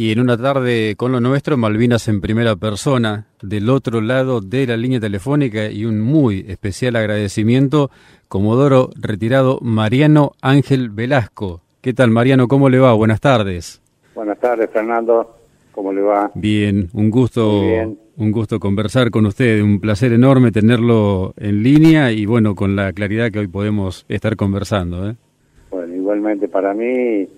Y en una tarde con lo nuestro, Malvinas en primera persona, del otro lado de la línea telefónica y un muy especial agradecimiento, Comodoro retirado Mariano Ángel Velasco. ¿Qué tal Mariano? ¿Cómo le va? Buenas tardes. Buenas tardes Fernando, ¿cómo le va? Bien, un gusto, un gusto conversar con usted, un placer enorme tenerlo en línea y bueno, con la claridad que hoy podemos estar conversando. ¿eh? Bueno, igualmente para mí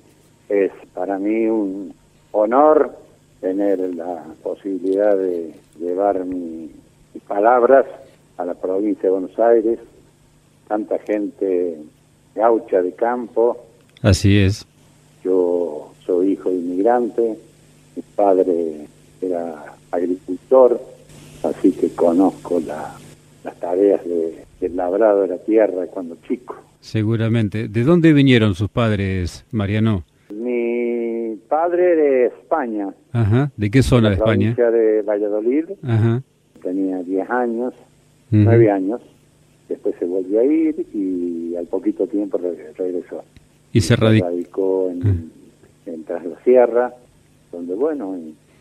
es para mí un honor tener la posibilidad de llevar mis palabras a la provincia de Buenos Aires, tanta gente gaucha de campo. Así es. Yo soy hijo de inmigrante, mi padre era agricultor, así que conozco las tareas de, del labrado de la tierra cuando chico. Seguramente. ¿De dónde vinieron sus padres, Mariano? Padre de España. Ajá. ¿De qué zona de, España? de Valladolid. Ajá. Tenía 10 años, 9 años. Después se volvió a ir y al poquito tiempo regresó. ¿Y se radicó en, en Tras la Sierra, donde, bueno,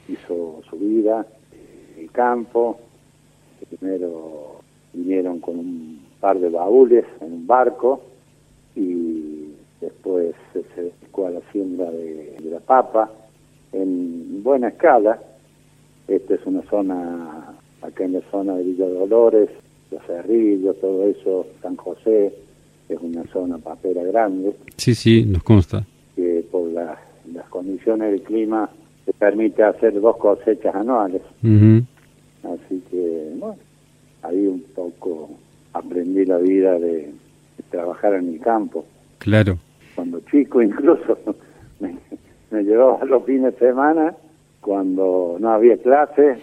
hizo su vida, el campo. Primero vinieron con un par de baúles en un barco y después se a la siembra de, la papa en buena escala. Esta es una zona, acá en la zona de Villa Dolores, Los Cerrillos, todo eso, San José, es una zona papera grande. Sí, sí, nos consta. Que por las condiciones del clima se permite hacer dos cosechas anuales. Así que, bueno, ahí un poco aprendí la vida de trabajar en el campo. Claro chico incluso me, me llevaba los fines de semana cuando no había clase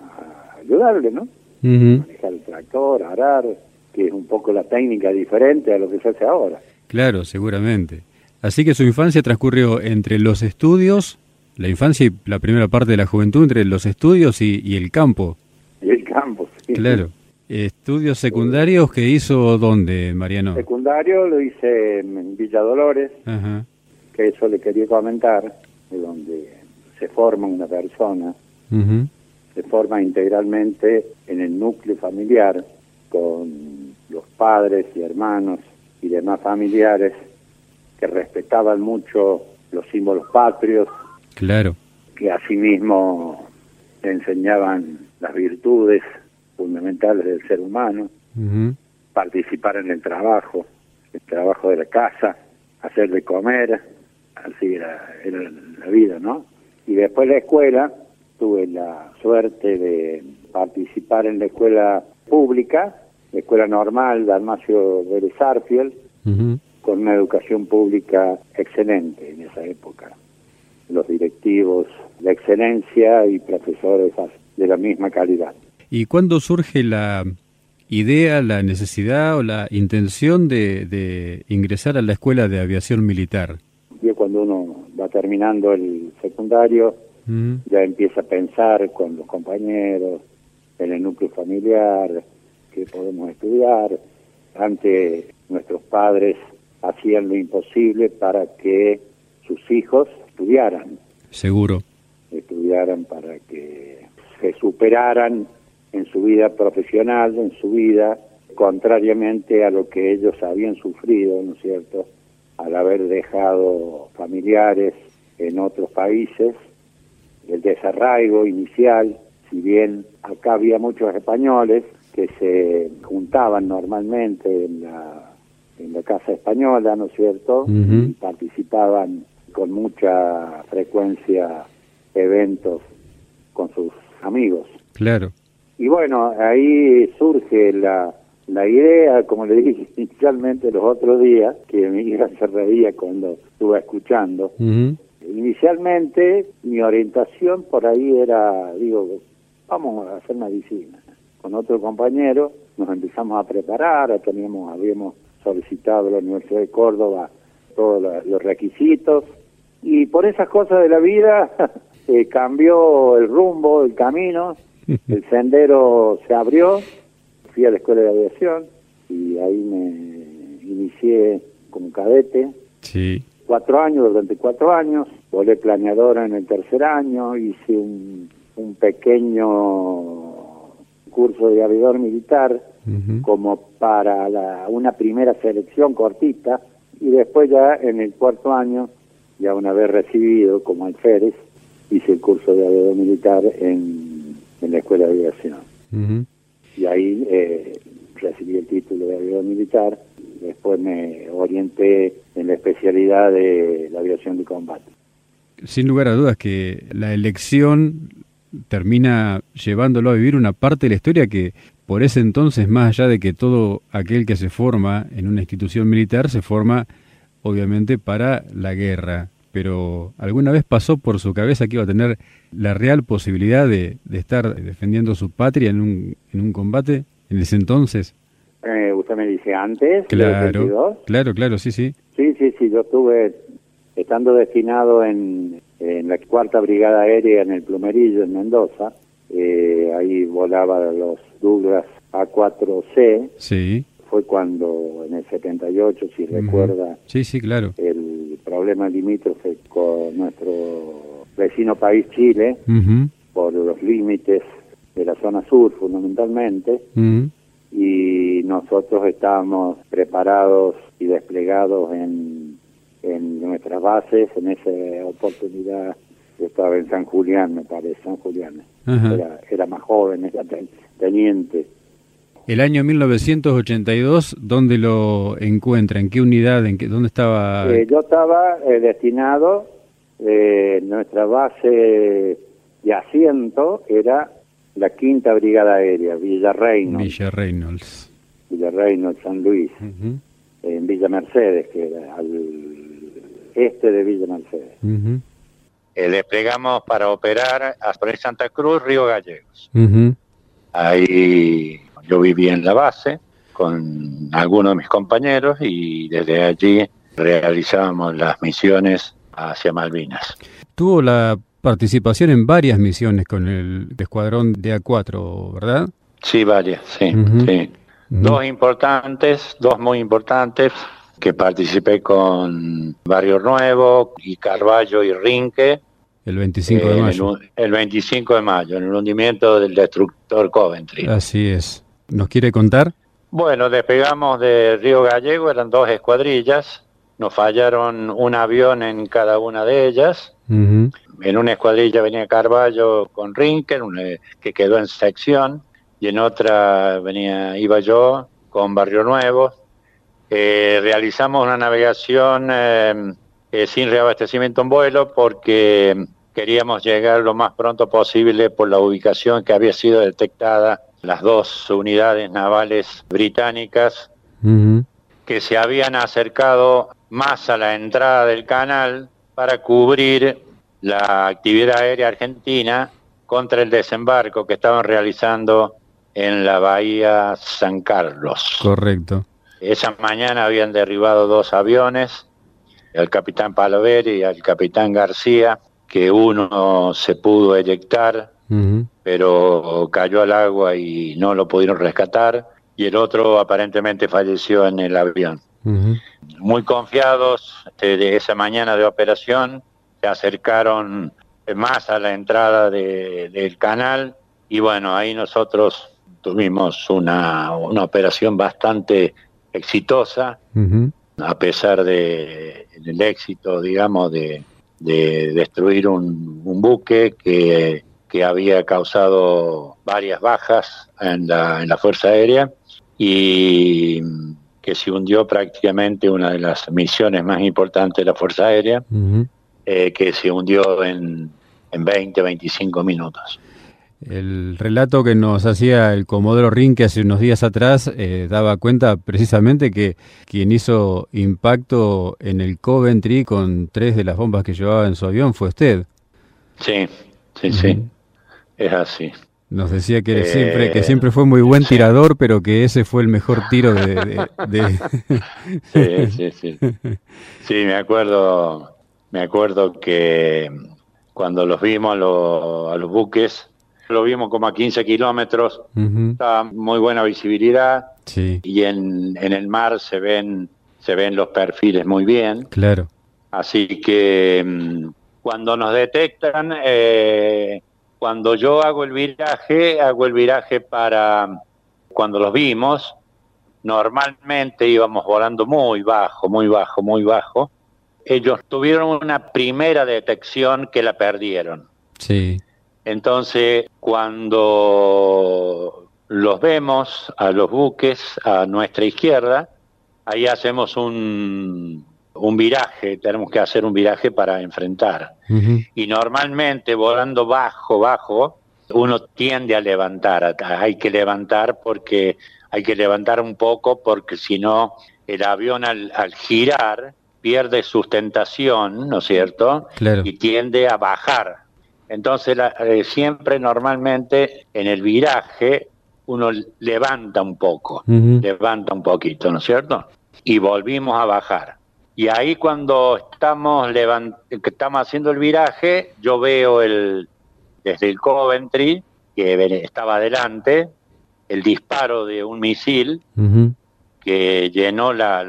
a ayudarle, ¿no? Manejar el tractor, arar, que es un poco la técnica diferente a lo que se hace ahora. Claro, seguramente. Así que su infancia transcurrió entre los estudios, la infancia y la primera parte de la juventud, entre los estudios y, y el campo. Y el campo, sí. Claro. ¿Estudios secundarios que hizo dónde, Mariano? Secundario lo hice en Villa Dolores, que eso le quería comentar, de donde se forma una persona, se forma integralmente en el núcleo familiar, con los padres y hermanos y demás familiares que respetaban mucho los símbolos patrios. Claro. Que asimismo enseñaban las virtudes fundamentales del ser humano, participar en el trabajo, el trabajo de la casa, hacer de comer, así era, la vida, ¿no? Y después la escuela, tuve la suerte de participar en la escuela pública, la escuela normal de Almacio de Sarfield, con una educación pública excelente en esa época. Los directivos de excelencia y profesores de la misma calidad. ¿Y cuándo surge la idea, la necesidad o la intención de, ingresar a la Escuela de Aviación Militar? Y cuando uno va terminando el secundario, mm. ya empieza a pensar con los compañeros, en el núcleo familiar, que podemos estudiar. Antes nuestros padres hacían lo imposible para que sus hijos estudiaran. Seguro. Estudiaran para que se superaran en su vida profesional, en su vida, contrariamente a lo que ellos habían sufrido, ¿no es cierto?, al haber dejado familiares en otros países, el desarraigo inicial, si bien acá había muchos españoles que se juntaban normalmente en la, en la casa española, ¿no es cierto?, y participaban con mucha frecuencia eventos con sus amigos. Claro. Y bueno, ahí surge la, la idea, como le dije inicialmente los otros días, que mi hija se reía cuando estuve escuchando. Inicialmente mi orientación por ahí era, digo, vamos a hacer medicina. Con otro compañero nos empezamos a preparar, teníamos, habíamos solicitado a la Universidad de Córdoba todos los requisitos y por esas cosas de la vida eh, cambió el rumbo, el camino el sendero se abrió, fui a la escuela de aviación y ahí me inicié como cadete. Sí. cuatro años, durante cuatro años, volé planeadora en el tercer año, hice un, un pequeño curso de aviador militar como para la, una primera selección cortita y después ya en el cuarto año, ya una vez recibido como alférez, hice el curso de aviador militar en, en la Escuela de Aviación. Y ahí eh, recibí el título de aviador militar, después me orienté en la especialidad de la aviación de combate. Sin lugar a dudas que la elección termina llevándolo a vivir una parte de la historia que por ese entonces, más allá de que todo aquel que se forma en una institución militar se forma obviamente para la guerra, pero ¿alguna vez pasó por su cabeza que iba a tener la real posibilidad de, estar defendiendo su patria en un, en un combate en ese entonces? Eh, usted me dice antes, claro, claro, claro, sí, sí. Sí, sí, sí, yo estuve estando destinado en, en la cuarta brigada aérea en el Plumerillo, en Mendoza. Eh, ahí volaba los Douglas A4C. Sí. Fue cuando en el 78, si recuerda, sí, sí, claro. el problema limítrofe con nuestro vecino país Chile, por los límites de la zona sur fundamentalmente, y nosotros estábamos preparados y desplegados en en nuestras bases, en esa oportunidad. Yo estaba en San Julián, me parece, San Julián. Era, era, más joven, era teniente. El año 1982, ¿dónde lo encuentra? ¿En qué unidad? ¿En qué, ¿Dónde estaba? Eh, yo estaba eh, destinado, eh, nuestra base de asiento era la quinta brigada aérea, Villa Reynolds. Villa Reynolds. Villa Reynolds, San Luis. En Villa Mercedes, que era al este de Villa Mercedes. Eh, desplegamos para operar a Santa Cruz, Río Gallegos. Ahí yo vivía en la base con algunos de mis compañeros y desde allí realizábamos las misiones hacia Malvinas. Tuvo la participación en varias misiones con el escuadrón de A4, ¿verdad? Sí, varias, sí. sí. Dos importantes, dos muy importantes que participé con Barrio Nuevo y Carballo y Rinque. El 25 de mayo. El, 25 de mayo, en el hundimiento del destructor Coventry. Así es. ¿Nos quiere contar? Bueno, despegamos de Río Gallego, eran dos escuadrillas, nos fallaron un avión en cada una de ellas. En una escuadrilla venía Carballo con Rinke, que quedó en sección, y en otra venía iba yo con Barrio Nuevo, eh, realizamos una navegación eh, eh, sin reabastecimiento en vuelo porque queríamos llegar lo más pronto posible por la ubicación que había sido detectada las dos unidades navales británicas que se habían acercado más a la entrada del canal para cubrir la actividad aérea argentina contra el desembarco que estaban realizando en la bahía San Carlos. Correcto. Esa mañana habían derribado dos aviones, el capitán Paloveri y el capitán García, que uno se pudo eyectar, pero cayó al agua y no lo pudieron rescatar, y el otro aparentemente falleció en el avión. Muy confiados este, de esa mañana de operación, se acercaron más a la entrada del canal. Y bueno, ahí nosotros tuvimos una, una operación bastante exitosa, a pesar de, del éxito, digamos, de, destruir un, buque que, que, había causado varias bajas en la, en la Fuerza Aérea y que se hundió prácticamente una de las misiones más importantes de la Fuerza Aérea, eh, que se hundió en, en 20, 25 minutos. El relato que nos hacía el Comodoro Rinque hace unos días atrás eh, daba cuenta precisamente que quien hizo impacto en el Coventry con tres de las bombas que llevaba en su avión fue usted. Sí, sí, sí, es así. Nos decía que siempre que siempre fue muy buen tirador, pero que ese fue el mejor tiro de, sí, sí, sí. Sí, me acuerdo, me acuerdo que cuando los vimos a los buques lo vimos como a 15 kilómetros, estaba muy buena visibilidad y en, en el mar se ven, se ven los perfiles muy bien. Claro. Así que mm, cuando nos detectan, eh, cuando yo hago el viraje, hago el viraje para cuando los vimos, normalmente íbamos volando muy bajo, muy bajo, muy bajo. Ellos tuvieron una primera detección que la perdieron. Sí. Entonces, cuando los vemos a los buques a nuestra izquierda, ahí hacemos un, un viraje, tenemos que hacer un viraje para enfrentar. Y normalmente volando bajo, bajo, uno tiende a levantar, hay que levantar porque hay que levantar un poco porque si no el avión al, girar pierde sustentación, ¿no es cierto? Y tiende a bajar. Entonces eh, siempre normalmente en el viraje uno levanta un poco, levanta un poquito, ¿no es cierto? Y volvimos a bajar. Y ahí cuando estamos, estamos haciendo el viraje, yo veo el, desde el Coventry, que estaba adelante, el disparo de un misil que llenó la,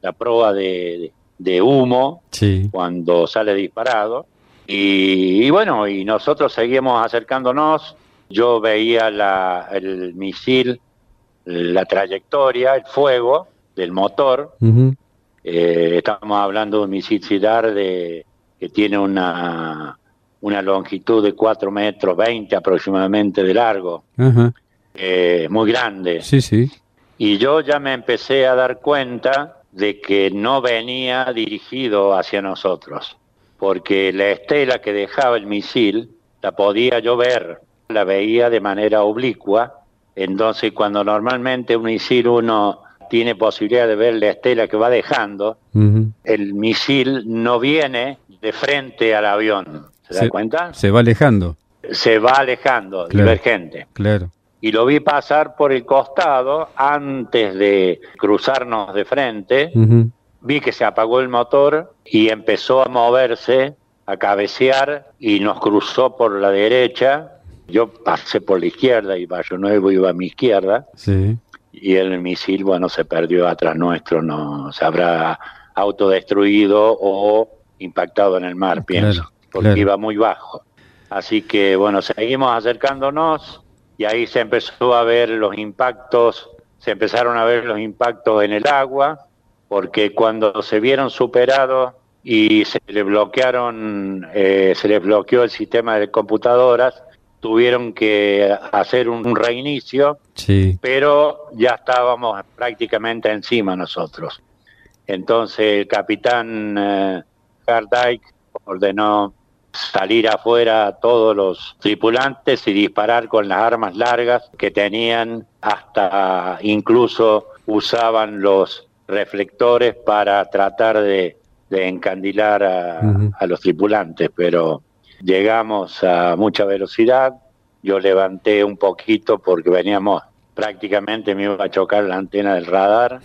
la, proa de, humo cuando sale disparado. Y, bueno, y nosotros seguimos acercándonos. Yo veía la, el misil, la trayectoria, el fuego del motor. Eh, estamos hablando de un de, que tiene una, una longitud de 4 metros 20 aproximadamente de largo. Eh, muy grande. Sí, sí. Y yo ya me empecé a dar cuenta de que no venía dirigido hacia nosotros, porque la estela que dejaba el misil la podía yo ver, la veía de manera oblicua, entonces cuando normalmente un misil uno tiene posibilidad de ver la estela que va dejando, el misil no viene de frente al avión, ¿se, da cuenta? Se va alejando. Se va alejando, divergente. Claro y lo vi pasar por el costado antes de cruzarnos de frente. Vi que se apagó el motor y empezó a moverse, a cabecear y nos cruzó por la derecha. Yo pasé por la izquierda y Valle Nuevo iba a mi izquierda. Y el misil, bueno, se perdió atrás nuestro, no se habrá autodestruido o impactado en el mar, pienso, porque iba muy bajo. Así que, bueno, seguimos acercándonos y ahí se empezó a ver los impactos, se empezaron a ver los impactos en el agua, porque cuando se vieron superados y se les bloquearon, eh, se les bloqueó el sistema de computadoras, tuvieron que hacer un reinicio, pero ya estábamos prácticamente encima nosotros. Entonces el capitán eh, ordenó salir afuera a todos los tripulantes y disparar con las armas largas que tenían, hasta incluso usaban los reflectores para tratar de, encandilar a, los tripulantes, pero llegamos a mucha velocidad, yo levanté un poquito porque veníamos prácticamente me iba a chocar la antena del radar.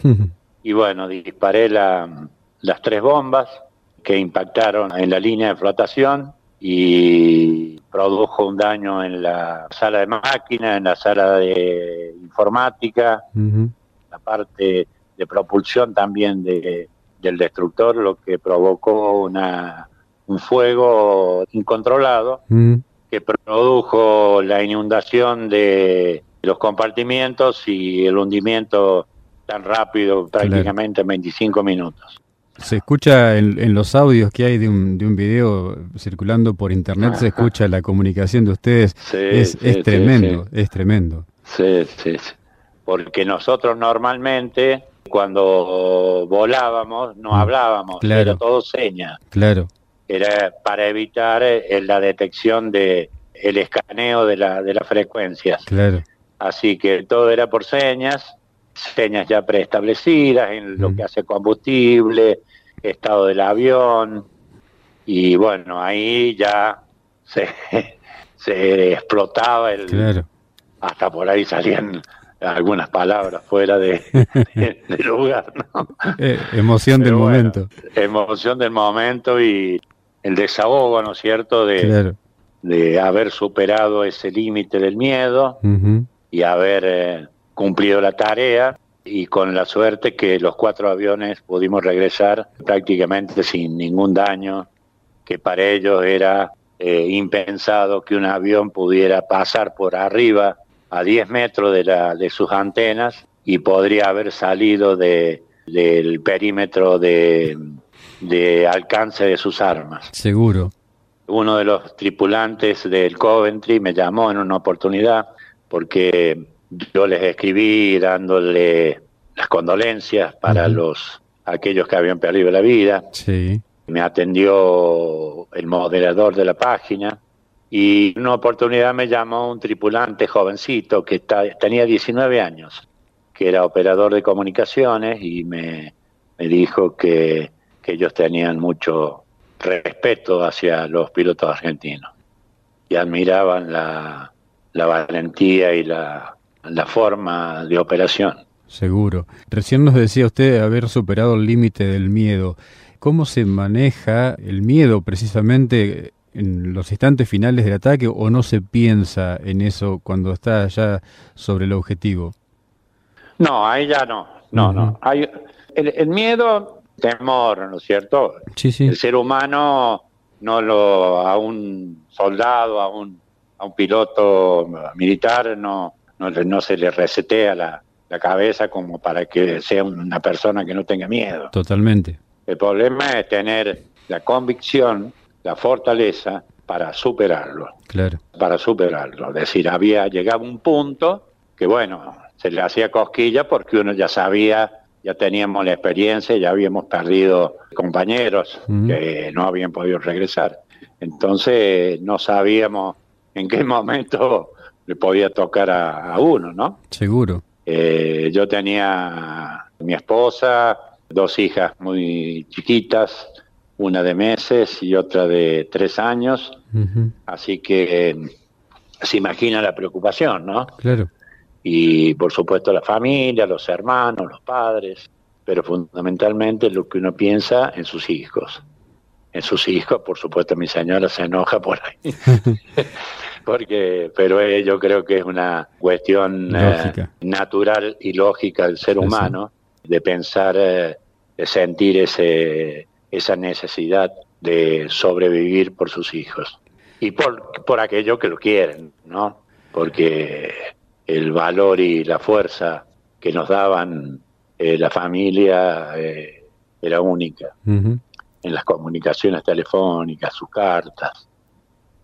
Y bueno, disparé las tres bombas que impactaron en la línea de flotación y produjo un daño en la sala de máquina, en la sala de informática, la parte de propulsión también de, del destructor, lo que provocó una, un fuego incontrolado que produjo la inundación de los compartimientos y el hundimiento tan rápido, prácticamente en 25 minutos. Se escucha en, los audios que hay de un, de un video circulando por internet, se escucha la comunicación de ustedes. es, es tremendo, es tremendo. Sí, sí. Porque nosotros normalmente, cuando volábamos, no mm, hablábamos, era todo señas. Claro. Era para evitar eh, la detección de el escaneo de, la, de las frecuencias. Claro. Así que todo era por señas, señas ya preestablecidas en lo mm. que hace combustible, estado del avión, y bueno, ahí ya se, se explotaba el... Hasta por ahí salían algunas palabras fuera de, lugar, ¿no? Eh, emoción del momento. Emoción del momento y el desahogo, ¿no es cierto?, de, de haber superado ese límite del miedo y haber eh, cumplido la tarea. Y con la suerte que los cuatro aviones pudimos regresar prácticamente sin ningún daño, que para ellos era eh, impensado que un avión pudiera pasar por arriba a 10 metros de, la, de sus antenas y podría haber salido de, del perímetro de, de alcance de sus armas. Seguro. Uno de los tripulantes del Coventry me llamó en una oportunidad porque yo les escribí dándole las condolencias para los aquellos que habían perdido la vida. Sí. Me atendió el moderador de la página y en una oportunidad me llamó un tripulante jovencito que tenía 19 años, que era operador de comunicaciones y me, me dijo que, que ellos tenían mucho respeto hacia los pilotos argentinos y admiraban la, la valentía y la, la forma de operación. Seguro. Recién nos decía usted haber superado el límite del miedo. ¿Cómo se maneja el miedo precisamente en los instantes finales del ataque o no se piensa en eso cuando está ya sobre el objetivo? No, ahí ya no. No, no. Hay, el, el, miedo, temor, ¿no es cierto? Sí, sí. El ser humano no lo a un soldado, a un a un piloto militar no, no, no se le resetea la, la, cabeza como para que sea una persona que no tenga miedo. Totalmente. El problema es tener la convicción, la fortaleza para superarlo. Claro. Para superarlo. Es decir, había llegado un punto que, bueno, se le hacía cosquilla porque uno ya sabía, ya teníamos la experiencia, ya habíamos perdido compañeros uh -huh. que no habían podido regresar. Entonces no sabíamos en qué momento le podía tocar a, a uno, ¿no? Seguro. Eh, yo tenía mi esposa, dos hijas muy chiquitas, una de meses y otra de tres años, uh -huh. así que eh, se imagina la preocupación, ¿no? Claro. Y por supuesto la familia, los hermanos, los padres, pero fundamentalmente lo que uno piensa en sus hijos. En sus hijos, por supuesto mi señora se enoja por ahí. porque pero eh, yo creo que es una cuestión eh, natural y lógica del ser humano de pensar eh, de sentir ese esa necesidad de sobrevivir por sus hijos y por por aquello que lo quieren no porque el valor y la fuerza que nos daban eh, la familia era única uh -huh. en las comunicaciones telefónicas sus cartas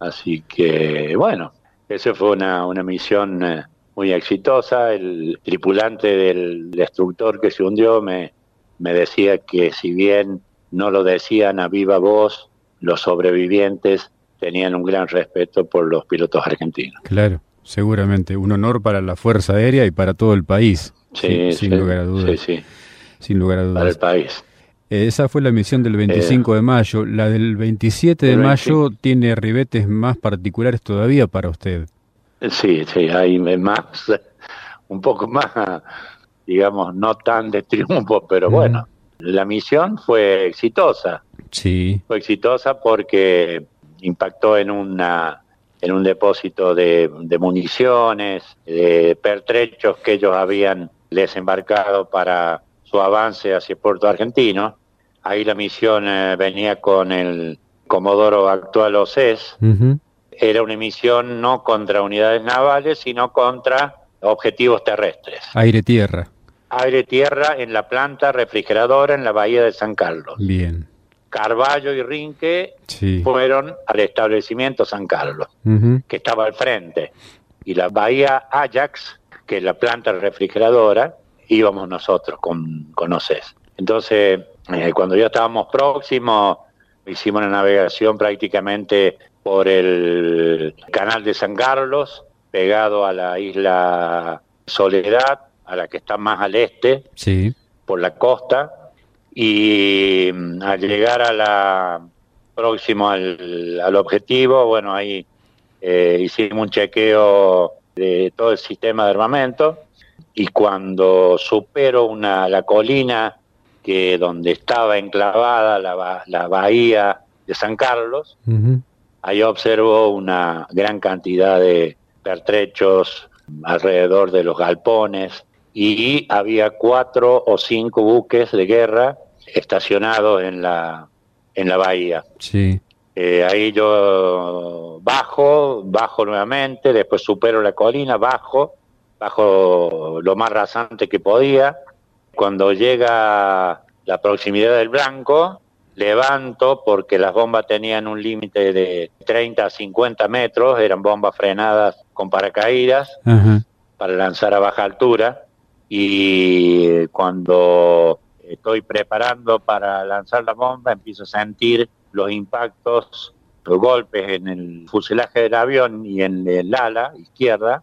Así que, bueno, esa fue una, una misión eh, muy exitosa. El tripulante del destructor que se hundió me, me decía que si bien no lo decían a viva voz, los sobrevivientes tenían un gran respeto por los pilotos argentinos. Claro, seguramente. Un honor para la Fuerza Aérea y para todo el país. Sí, sin, sí, sin lugar a dudas. Sí, sí. Sin lugar a dudas. Para el país. Esa fue la misión del 25 eh, de mayo. La del 27 de mayo tiene ribetes más particulares todavía para usted. Sí, sí, hay más, un poco más, digamos, no tan de triunfo, pero mm. bueno, la misión fue exitosa. Sí. Fue exitosa porque impactó en una en un depósito de, de municiones, de pertrechos que ellos habían desembarcado para su avance hacia Puerto Argentino. Ahí la misión eh, venía con el Comodoro actual OCES. Uh -huh. Era una misión no contra unidades navales, sino contra objetivos terrestres. Aire-tierra. Aire-tierra en la planta refrigeradora en la bahía de San Carlos. Bien. Carballo y Rinque sí. fueron al establecimiento San Carlos, uh -huh. que estaba al frente. Y la bahía Ajax, que es la planta refrigeradora, íbamos nosotros con, con OCES. Entonces, eh, cuando ya estábamos próximos, hicimos una navegación prácticamente por el canal de San Carlos, pegado a la isla Soledad, a la que está más al este, sí. por la costa, y mm, al llegar a la próximo al, al objetivo, bueno, ahí eh, hicimos un chequeo de todo el sistema de armamento, y cuando supero una la colina que donde estaba enclavada la, la bahía de San Carlos, uh -huh. ahí observo una gran cantidad de pertrechos alrededor de los galpones y había cuatro o cinco buques de guerra estacionados en la, en la bahía. Sí. Eh, ahí yo bajo, bajo nuevamente, después supero la colina, bajo, bajo lo más rasante que podía. Cuando llega la proximidad del blanco, levanto porque las bombas tenían un límite de 30 a 50 metros, eran bombas frenadas con paracaídas para lanzar a baja altura. Y cuando estoy preparando para lanzar la bomba, empiezo a sentir los impactos, los golpes en el fuselaje del avión y en el ala izquierda,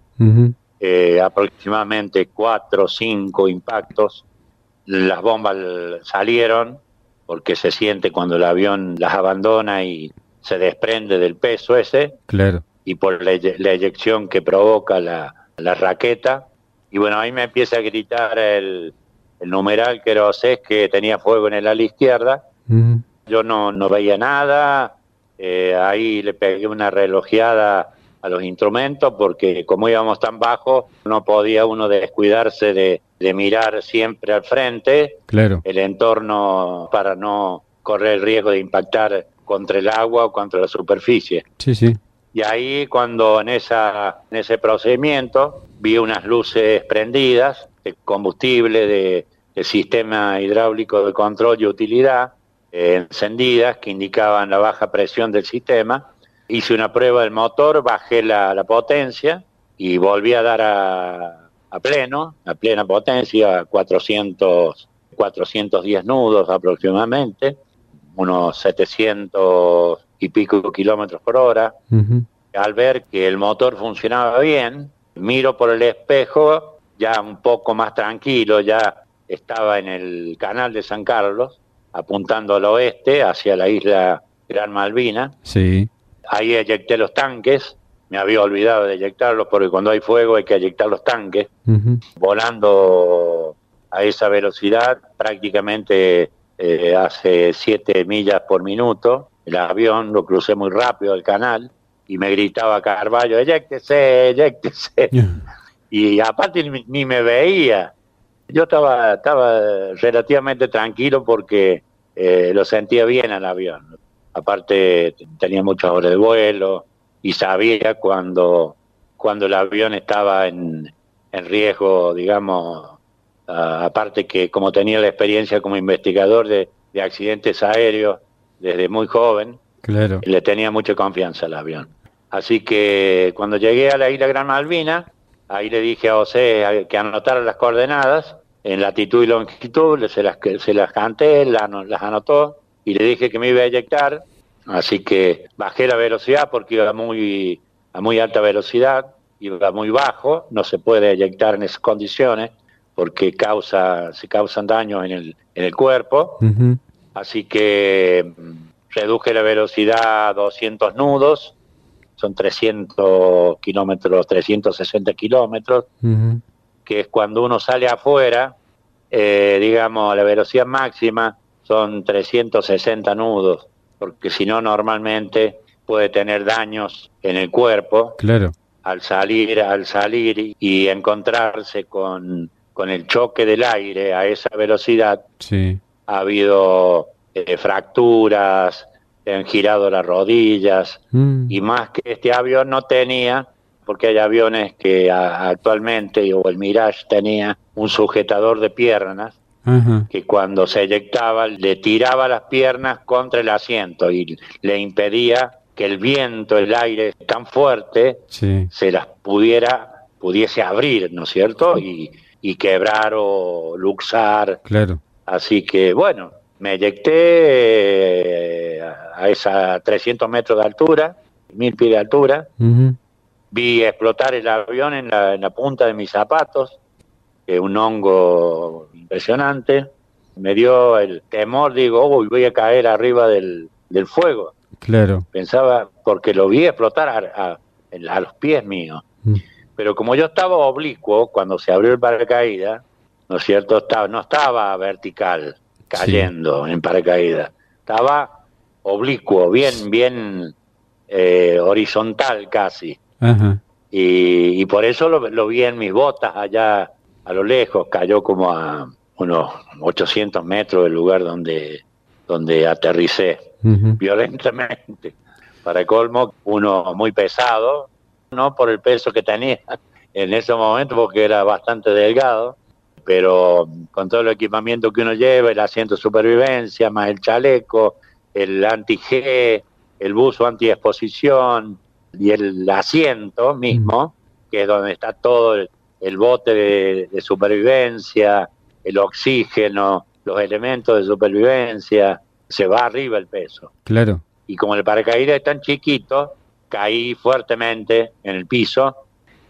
eh, aproximadamente cuatro o cinco impactos. Las bombas salieron porque se siente cuando el avión las abandona y se desprende del peso ese. Claro. Y por la, eyección que provoca la, raqueta. Y bueno, ahí me empieza a gritar el, numeral que era que tenía fuego en el ala izquierda. Yo no, no veía nada, eh, ahí le pegué una relojeada a los instrumentos porque como íbamos tan bajo no podía uno descuidarse de, mirar siempre al frente claro. el entorno para no correr el riesgo de impactar contra el agua o contra la superficie. Sí, sí. Y ahí cuando en, esa, en ese procedimiento vi unas luces prendidas de combustible, de, de sistema hidráulico de control y utilidad, eh, encendidas que indicaban la baja presión del sistema. Hice una prueba del motor, bajé la, potencia y volví a dar a, pleno, a plena potencia, 400, 410 nudos aproximadamente, unos 700 y pico kilómetros por hora. Al ver que el motor funcionaba bien, miro por el espejo, ya un poco más tranquilo, ya estaba en el canal de San Carlos, apuntando al oeste, hacia la isla Gran Malvina. Sí. Ahí eyecté los tanques, me había olvidado de eyectarlos porque cuando hay fuego hay que eyectar los tanques. Volando a esa velocidad, prácticamente eh, hace 7 millas por minuto, el avión lo crucé muy rápido el canal y me gritaba Carballo, eyectese, eyectese. Y aparte ni me veía yo estaba, estaba relativamente tranquilo porque eh, lo sentía bien al avión. Aparte tenía muchas horas de vuelo y sabía cuando, cuando el avión estaba en, en riesgo, digamos, aparte que como tenía la experiencia como investigador de, de accidentes aéreos desde muy joven, claro. le tenía mucha confianza al avión. Así que cuando llegué a la isla Gran Malvina, ahí le dije a José que anotara las coordenadas en latitud y longitud, se las, se las canté, las, las anotó y le dije que me iba a eyectar, así que bajé la velocidad porque iba muy, a muy alta velocidad, iba muy bajo, no se puede eyectar en esas condiciones porque causa, se causan daños en el, en el cuerpo, así que mm, reduje la velocidad a 200 nudos, son 300 kilómetros, 360 kilómetros, que es cuando uno sale afuera, eh, digamos, a la velocidad máxima son 360 nudos, porque si no normalmente puede tener daños en el cuerpo. Claro. Al salir, al salir y encontrarse con, con el choque del aire a esa velocidad, sí. ha habido eh, fracturas, han girado las rodillas mm. y más que este avión no tenía porque hay aviones que actualmente, o el Mirage tenía un sujetador de piernas, que cuando se eyectaba le tiraba las piernas contra el asiento y le impedía que el viento, el aire tan fuerte, se las pudiera, pudiese abrir, ¿no es cierto? Y, quebrar o luxar. Claro. Así que, bueno, me eyecté eh, a esa 300 metros de altura, mil pies de altura, Vi explotar el avión en la, en la punta de mis zapatos, un hongo impresionante. Me dio el temor, digo, uy, voy a caer arriba del, del fuego. Claro. Pensaba, porque lo vi explotar a, a, los pies míos. Mm. Pero como yo estaba oblicuo cuando se abrió el paracaídas, ¿no es cierto? Estaba, no estaba vertical, cayendo en paracaídas. Estaba oblicuo, bien, bien eh, horizontal casi. Y, por eso lo, vi en mis botas allá a lo lejos, cayó como a unos 800 metros del lugar donde, donde aterricé violentamente. Para colmo, uno muy pesado, no por el peso que tenía en ese momento, porque era bastante delgado, pero con todo el equipamiento que uno lleva, el asiento de supervivencia, más el chaleco, el anti-G, el buzo anti-exposición y el asiento mismo, que es donde está todo el, bote de, supervivencia, el oxígeno, los elementos de supervivencia, se va arriba el peso. Claro. Y como el paracaídas es tan chiquito, caí fuertemente en el piso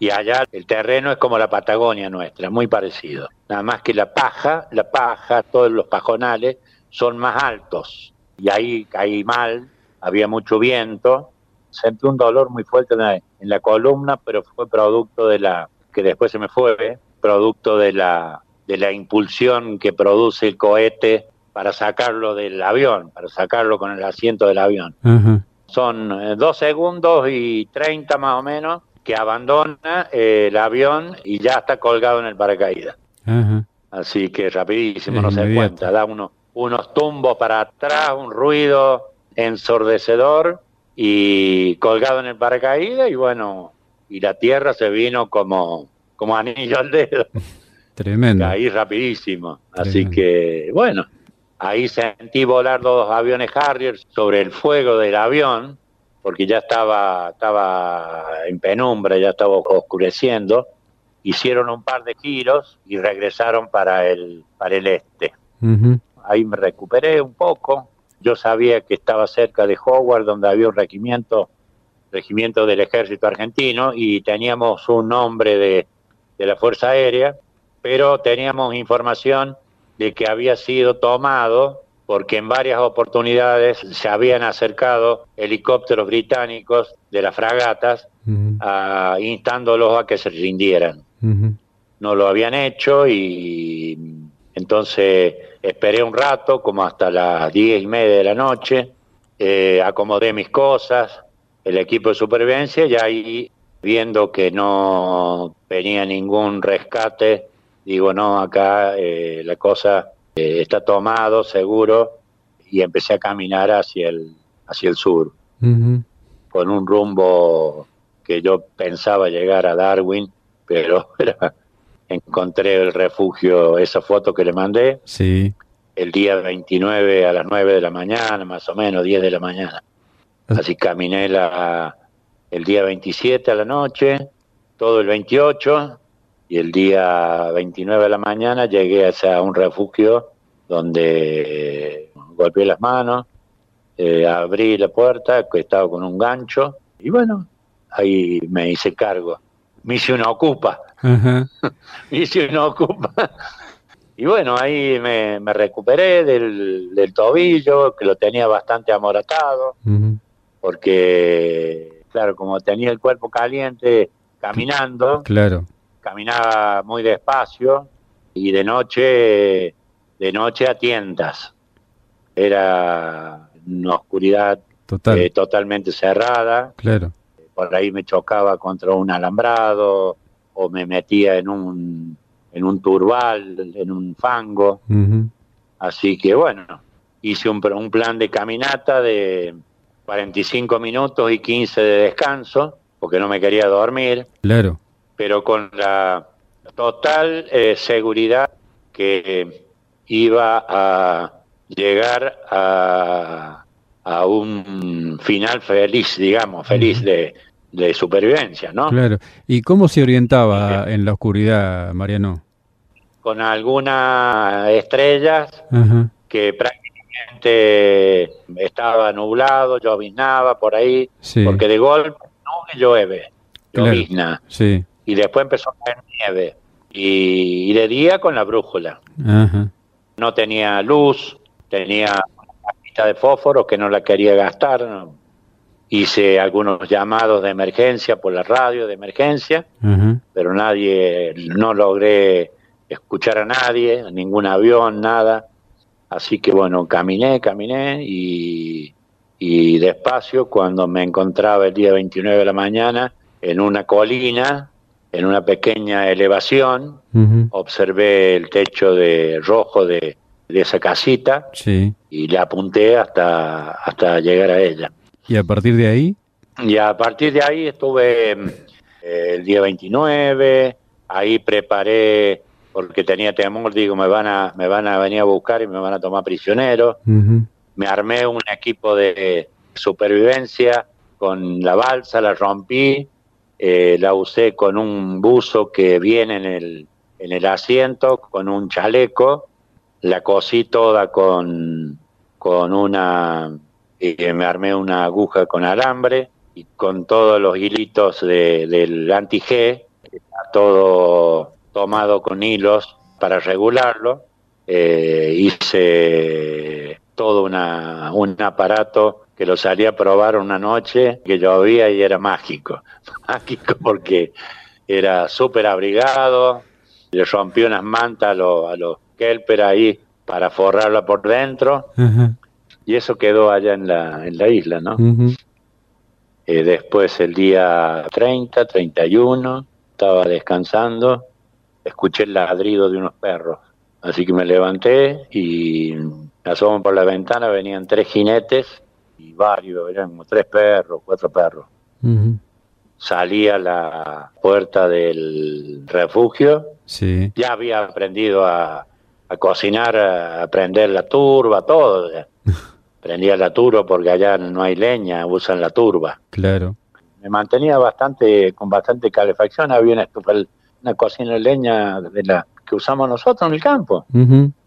y allá el terreno es como la Patagonia nuestra, muy parecido. Nada más que la paja, la paja, todos los pajonales son más altos. Y ahí caí mal, había mucho viento, sentí un dolor muy fuerte en la, columna, pero fue producto de la, que después se me fue, producto de la, de la impulsión que produce el cohete para sacarlo del avión, para sacarlo con el asiento del avión. Son eh, dos segundos y treinta más o menos que abandona eh, el avión y ya está colgado en el paracaídas. Así que rapidísimo, no se cuenta, da uno, unos tumbos para atrás, un ruido ensordecedor y colgado en el paracaídas y bueno, y la tierra se vino como, como anillo al dedo. Tremendo. Ahí rapidísimo. Así que bueno, ahí sentí volar dos aviones Harrier sobre el fuego del avión, porque ya estaba, estaba en penumbra, ya estaba oscureciendo. Hicieron un par de giros y regresaron para el, para el este. Ahí me recuperé un poco, yo sabía que estaba cerca de Howard, donde había un regimiento, regimiento del ejército argentino, y teníamos un nombre de, de la Fuerza Aérea, pero teníamos información de que había sido tomado porque en varias oportunidades se habían acercado helicópteros británicos de las fragatas instándolos a que se rindieran. No lo habían hecho y entonces esperé un rato, como hasta las diez y media de la noche, eh, acomodé mis cosas, el equipo de supervivencia, y ahí viendo que no venía ningún rescate, digo, no, acá eh, la cosa eh, está tomado, seguro, y empecé a caminar hacia el, hacia el sur, con un rumbo que yo pensaba llegar a Darwin, pero era encontré el refugio, esa foto que le mandé. Sí. El día 29 a las 9 de la mañana, más o menos, 10 de la mañana. Así caminé la, el día 27 a la noche, todo el 28, y el día 29 de la mañana llegué a un refugio donde golpeé las manos, eh, abrí la puerta, que estaba con un gancho, y bueno, ahí me hice cargo. Me una ocupa y si uno ocupa. Y bueno, ahí me, recuperé del, tobillo, que lo tenía bastante amoratado, porque, claro, como tenía el cuerpo caliente caminando, claro. caminaba muy despacio y de noche, de noche a tientas. Era una oscuridad eh, totalmente cerrada. Claro. Por ahí me chocaba contra un alambrado, o me metía en un, en un turbal, en un fango. Así que bueno, hice un, un plan de caminata de 45 minutos y 15 de descanso, porque no me quería dormir. Claro. Pero con la total eh, seguridad que iba a llegar a, a un final feliz, digamos, feliz de, de supervivencia, ¿no? Claro. ¿Y cómo se orientaba en la oscuridad, Mariano? Con algunas estrellas que prácticamente estaba nublado, lloviznaba por ahí, porque de golpe no llueve, llovizna. Sí. Y después empezó a caer nieve. Y, de día con la brújula. No tenía luz, tenía una pista de fósforo que no la quería gastar, no, hice algunos llamados de emergencia por la radio de emergencia, pero nadie, no logré escuchar a nadie, ningún avión, nada. Así que bueno, caminé, caminé y, y despacio cuando me encontraba el día 29 de la mañana en una colina en una pequeña elevación, observé el techo de rojo de, esa casita y le apunté hasta, hasta llegar a ella. ¿Y a partir de ahí? Y a partir de ahí estuve eh, el día 29, ahí preparé, porque tenía temor, digo, me van a, me van a venir a buscar y me van a tomar prisionero. Me armé un equipo de supervivencia con la balsa, la rompí, eh, la usé con un buzo que viene en el, en el asiento, con un chaleco, la cosí toda con, con una, eh, me armé una aguja con alambre y con todos los hilitos del anti-G, todo tomado con hilos para regularlo, eh, hice todo una, un aparato que lo salí a probar una noche que llovía y era mágico. Mágico porque era súper abrigado, le rompió unas mantas a los, a kelper ahí para forrarla por dentro y eso quedó allá en la, en la isla, ¿no? Eh, después el día 30, 31, estaba descansando, escuché el ladrido de unos perros. Así que me levanté y asomo por la ventana, venían tres jinetes y varios, eran como tres perros, cuatro perros. Salí a la puerta del refugio, sí. ya había aprendido a, cocinar, a prender la turba, todo. Prendía la turba porque allá no hay leña, usan la turba. Claro. Me mantenía bastante, con bastante calefacción, había una, una cocina de leña de la que usamos nosotros en el campo.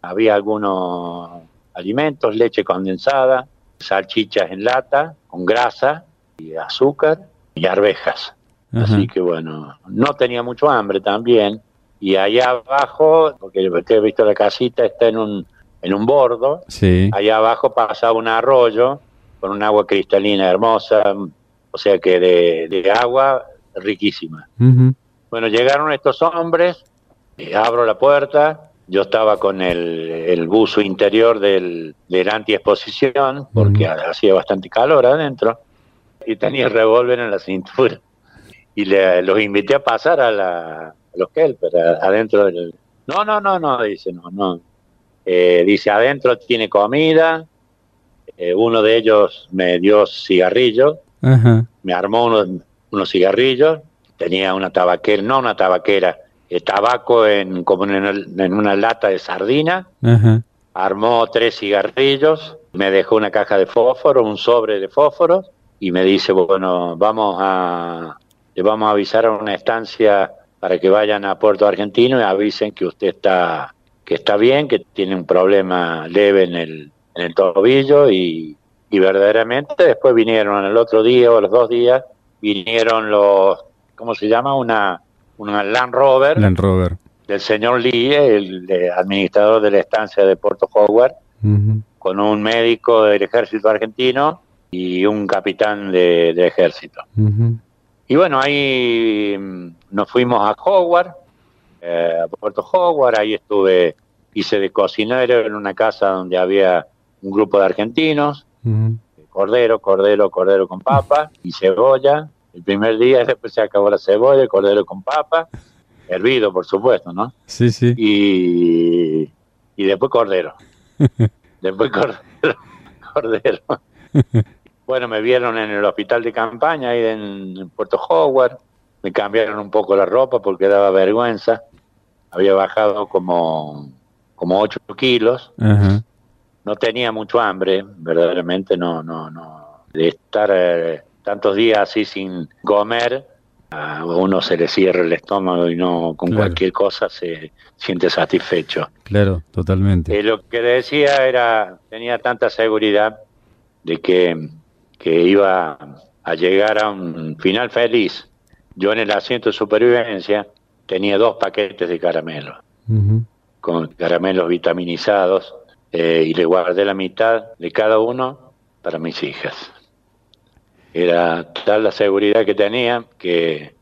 Había algunos alimentos, leche condensada, salchichas en lata, con grasa y azúcar y arvejas. Así que bueno, no tenía mucho hambre también. Y allá abajo, porque he visto la casita, está en un, en un bordo. Sí. Allá abajo pasaba un arroyo con un agua cristalina hermosa, o sea que de, agua riquísima. Bueno, llegaron estos hombres, abro la puerta, yo estaba con el, el buzo interior del, del anti-exposición, porque hacía bastante calor adentro, y tenía el revólver en la cintura. Y le, los invité a pasar a, la, los Kelper, adentro del... No, no, no, no, dice, no, no. Eh, dice, adentro tiene comida, eh, uno de ellos me dio cigarrillos, me armó unos, unos cigarrillos, tenía una tabaquera, no una tabaquera, el tabaco en, como en, una lata de sardina, armó tres cigarrillos, me dejó una caja de fósforo, un sobre de fósforos y me dice, bueno, vamos a, le vamos a avisar a una estancia para que vayan a Puerto Argentino y avisen que usted está, que está bien, que tiene un problema leve en el, en el tobillo y, y verdaderamente después vinieron el otro día o los dos días, vinieron los, ¿cómo se llama? Una una Land Rover, Land Rover. del señor Lee, el administrador de la estancia de Puerto Howard, con un médico del ejército argentino y un capitán de, ejército. Y bueno, ahí mm, nos fuimos a Howard, eh, a Puerto Howard, ahí estuve, hice de cocinero en una casa donde había un grupo de argentinos, cordero, cordero, cordero con papa y cebolla, el primer día, después se acabó la cebolla, el cordero con papa, hervido, por supuesto, ¿no? Sí, sí. Y, y después cordero. después cordero. cordero. bueno, me vieron en el hospital de campaña ahí en, Puerto Howard. Me cambiaron un poco la ropa porque daba vergüenza. Había bajado como, como 8 kilos. No tenía mucho hambre, verdaderamente no, no, no. De estar eh, tantos días así sin comer, a uno se le cierra el estómago y no con cualquier cosa se siente satisfecho. Claro, totalmente. Eh, lo que decía era, tenía tanta seguridad de que, que iba a llegar a un final feliz. Yo en el asiento de supervivencia tenía dos paquetes de caramelos, con caramelos vitaminizados, eh, y le guardé la mitad de cada uno para mis hijas. Era tal la seguridad que tenía que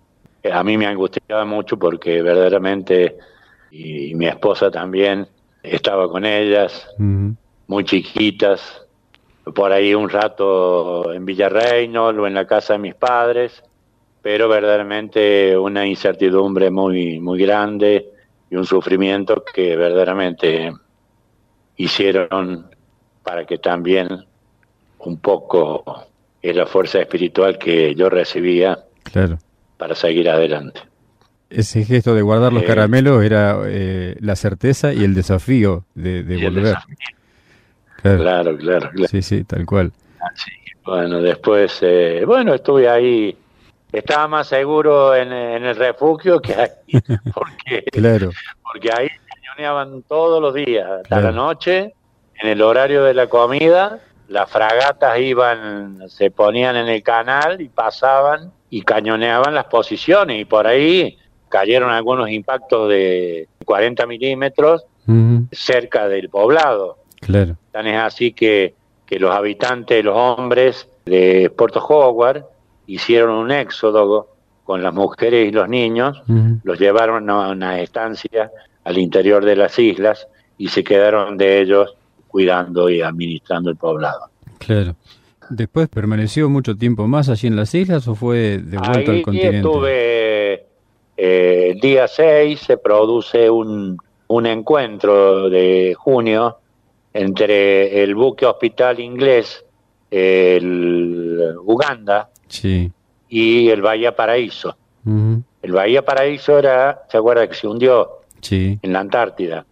a mí me angustiaba mucho porque verdaderamente, y, mi esposa también, estaba con ellas, muy chiquitas, por ahí un rato en Villarreino, o en la casa de mis padres, pero verdaderamente una incertidumbre muy, muy grande y un sufrimiento que verdaderamente hicieron para que también un poco es la fuerza espiritual que yo recibía claro. para seguir adelante. Ese gesto de guardar los eh, caramelos era eh, la certeza y el desafío de, volver. Claro. claro. claro, Sí, sí, tal cual. Bueno, después, eh, bueno, estuve ahí, estaba más seguro en, el refugio que ahí, porque, claro. porque ahí cañoneaban todos los días, hasta la noche, en el horario de la comida, las fragatas iban, se ponían en el canal y pasaban y cañoneaban las posiciones y por ahí cayeron algunos impactos de 40 milímetros cerca del poblado. Claro. Tan es así que, que los habitantes, los hombres de Puerto Howard hicieron un éxodo con las mujeres y los niños, los llevaron a una estancia al interior de las islas y se quedaron de ellos cuidando y administrando el poblado. Claro. ¿Después permaneció mucho tiempo más allí en las islas o fue de vuelta al continente? estuve, eh, el día 6 se produce un, un encuentro de junio entre el buque hospital inglés, el Uganda, y el Bahía Paraíso. El Bahía Paraíso era, ¿se acuerda que se hundió? Sí. En la Antártida.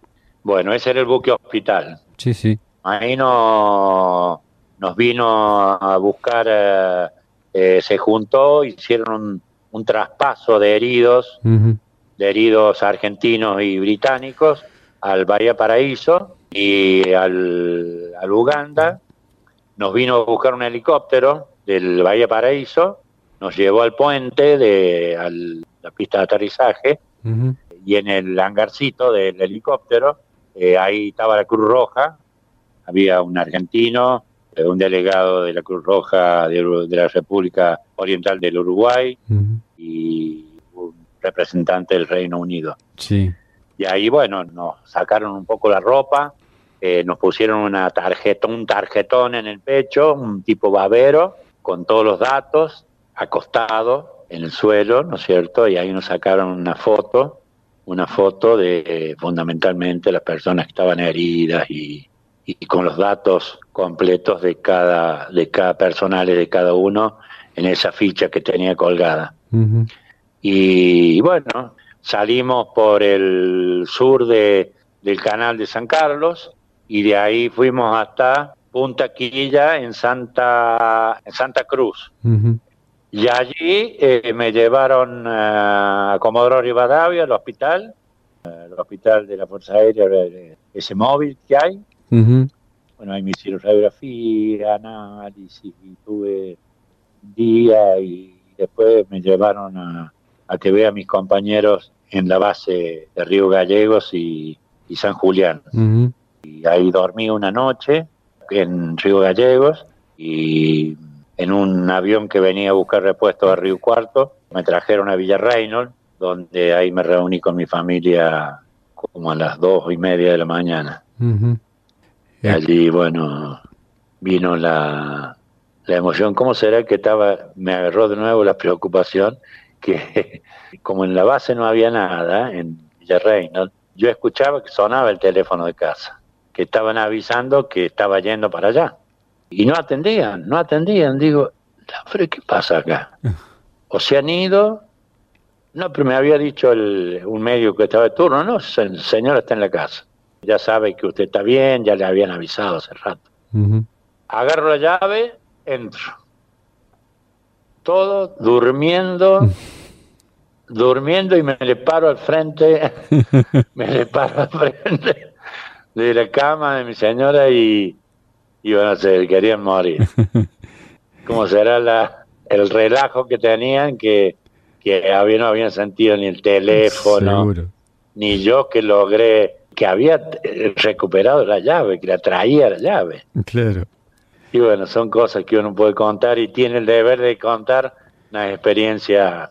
Bueno, ese era el buque hospital. Sí, sí. Ahí no, nos vino a buscar, eh, eh, se juntó, hicieron un, traspaso de heridos, de heridos argentinos y británicos al Bahía Paraíso y al, al Uganda. Nos vino a buscar un helicóptero del Bahía Paraíso, nos llevó al puente, de a la pista de aterrizaje, y en el hangarcito del helicóptero, eh, ahí estaba la Cruz Roja, había un argentino, eh, un delegado de la Cruz Roja de, la República Oriental del Uruguay y un representante del Reino Unido. Sí. Y ahí, bueno, nos sacaron un poco la ropa, eh, nos pusieron una tarjeta, un tarjetón en el pecho, un tipo babero, con todos los datos, acostado en el suelo, ¿no es cierto? Y ahí nos sacaron una foto, una foto de eh, fundamentalmente las personas que estaban heridas y, y con los datos completos de cada, de cada personal y de cada uno en esa ficha que tenía colgada. Y bueno, salimos por el sur de, del canal de San Carlos y de ahí fuimos hasta Punta Quilla en Santa, en Santa Cruz. Y allí eh, me llevaron a Comodoro Rivadavia, al hospital, el hospital de la Fuerza Aérea, ese móvil que hay, bueno, ahí me hicieron radiografía, análisis, y tuve un día y después me llevaron a, que vea a mis compañeros en la base de Río Gallegos y, San Julián. Y ahí dormí una noche en Río Gallegos y en un avión que venía a buscar repuestos a Río Cuarto, me trajeron a Villa Reynolds, donde ahí me reuní con mi familia como a las dos y media de la mañana. Y allí, bueno, vino la, la emoción. ¿Cómo será que estaba, me agarró de nuevo la preocupación, que como en la base no había nada, en Villarreino, yo escuchaba que sonaba el teléfono de casa, que estaban avisando que estaba yendo para allá. Y no atendían, no atendían. Digo, ¿qué pasa acá? O se han ido. No, pero me había dicho el, un médico que estaba de turno, no, el señor está en la casa ya sabe que usted está bien, ya le habían avisado hace rato. Agarro la llave, entro. Todo durmiendo, durmiendo y me le paro al frente, me le paro al frente de la cama de mi señora y iban a ser, querían morir. ¿Cómo será la, el relajo que tenían que, que había, no habían sentido ni el teléfono, ni yo que logré que había eh, recuperado la llave, que la traía la llave. Claro. Y bueno, son cosas que uno puede contar y tiene el deber de contar una experiencia